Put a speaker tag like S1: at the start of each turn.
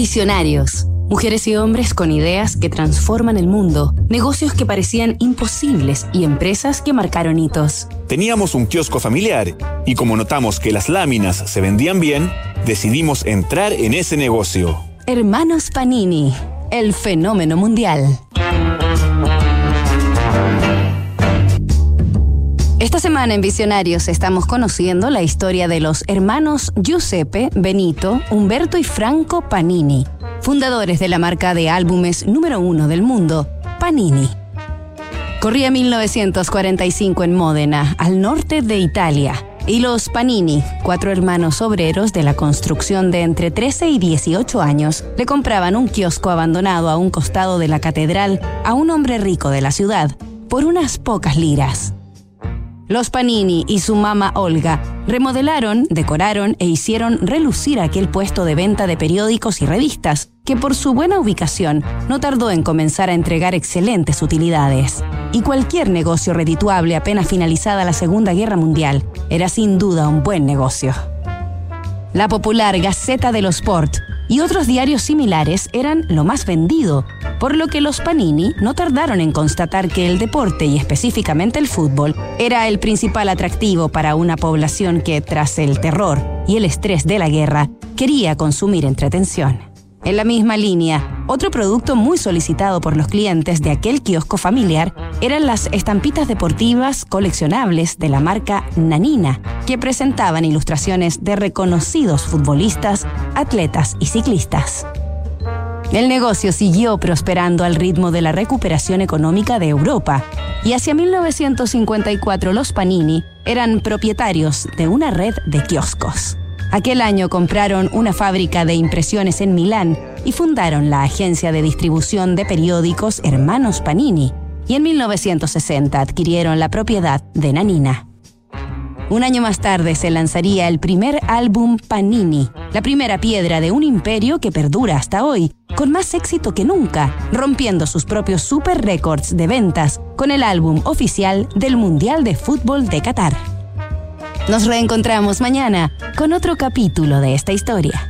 S1: Visionarios. Mujeres y hombres con ideas que transforman el mundo, negocios que parecían imposibles y empresas que marcaron hitos.
S2: Teníamos un kiosco familiar y como notamos que las láminas se vendían bien, decidimos entrar en ese negocio.
S1: Hermanos Panini, el fenómeno mundial. Semana en Visionarios estamos conociendo la historia de los hermanos Giuseppe, Benito, Humberto y Franco Panini, fundadores de la marca de álbumes número uno del mundo, Panini. Corría 1945 en Módena, al norte de Italia, y los Panini, cuatro hermanos obreros de la construcción de entre 13 y 18 años, le compraban un kiosco abandonado a un costado de la catedral a un hombre rico de la ciudad por unas pocas liras. Los Panini y su mamá Olga remodelaron, decoraron e hicieron relucir aquel puesto de venta de periódicos y revistas, que por su buena ubicación no tardó en comenzar a entregar excelentes utilidades. Y cualquier negocio redituable apenas finalizada la Segunda Guerra Mundial era sin duda un buen negocio. La popular Gaceta de los Sport y otros diarios similares eran lo más vendido, por lo que los Panini no tardaron en constatar que el deporte y específicamente el fútbol era el principal atractivo para una población que, tras el terror y el estrés de la guerra, quería consumir entretención. En la misma línea, otro producto muy solicitado por los clientes de aquel kiosco familiar eran las estampitas deportivas coleccionables de la marca Nanina, que presentaban ilustraciones de reconocidos futbolistas, atletas y ciclistas. El negocio siguió prosperando al ritmo de la recuperación económica de Europa y hacia 1954 los Panini eran propietarios de una red de kioscos. Aquel año compraron una fábrica de impresiones en Milán y fundaron la agencia de distribución de periódicos Hermanos Panini, y en 1960 adquirieron la propiedad de Nanina. Un año más tarde se lanzaría el primer álbum Panini, la primera piedra de un imperio que perdura hasta hoy, con más éxito que nunca, rompiendo sus propios super récords de ventas con el álbum oficial del Mundial de Fútbol de Qatar. Nos reencontramos mañana con otro capítulo de esta historia.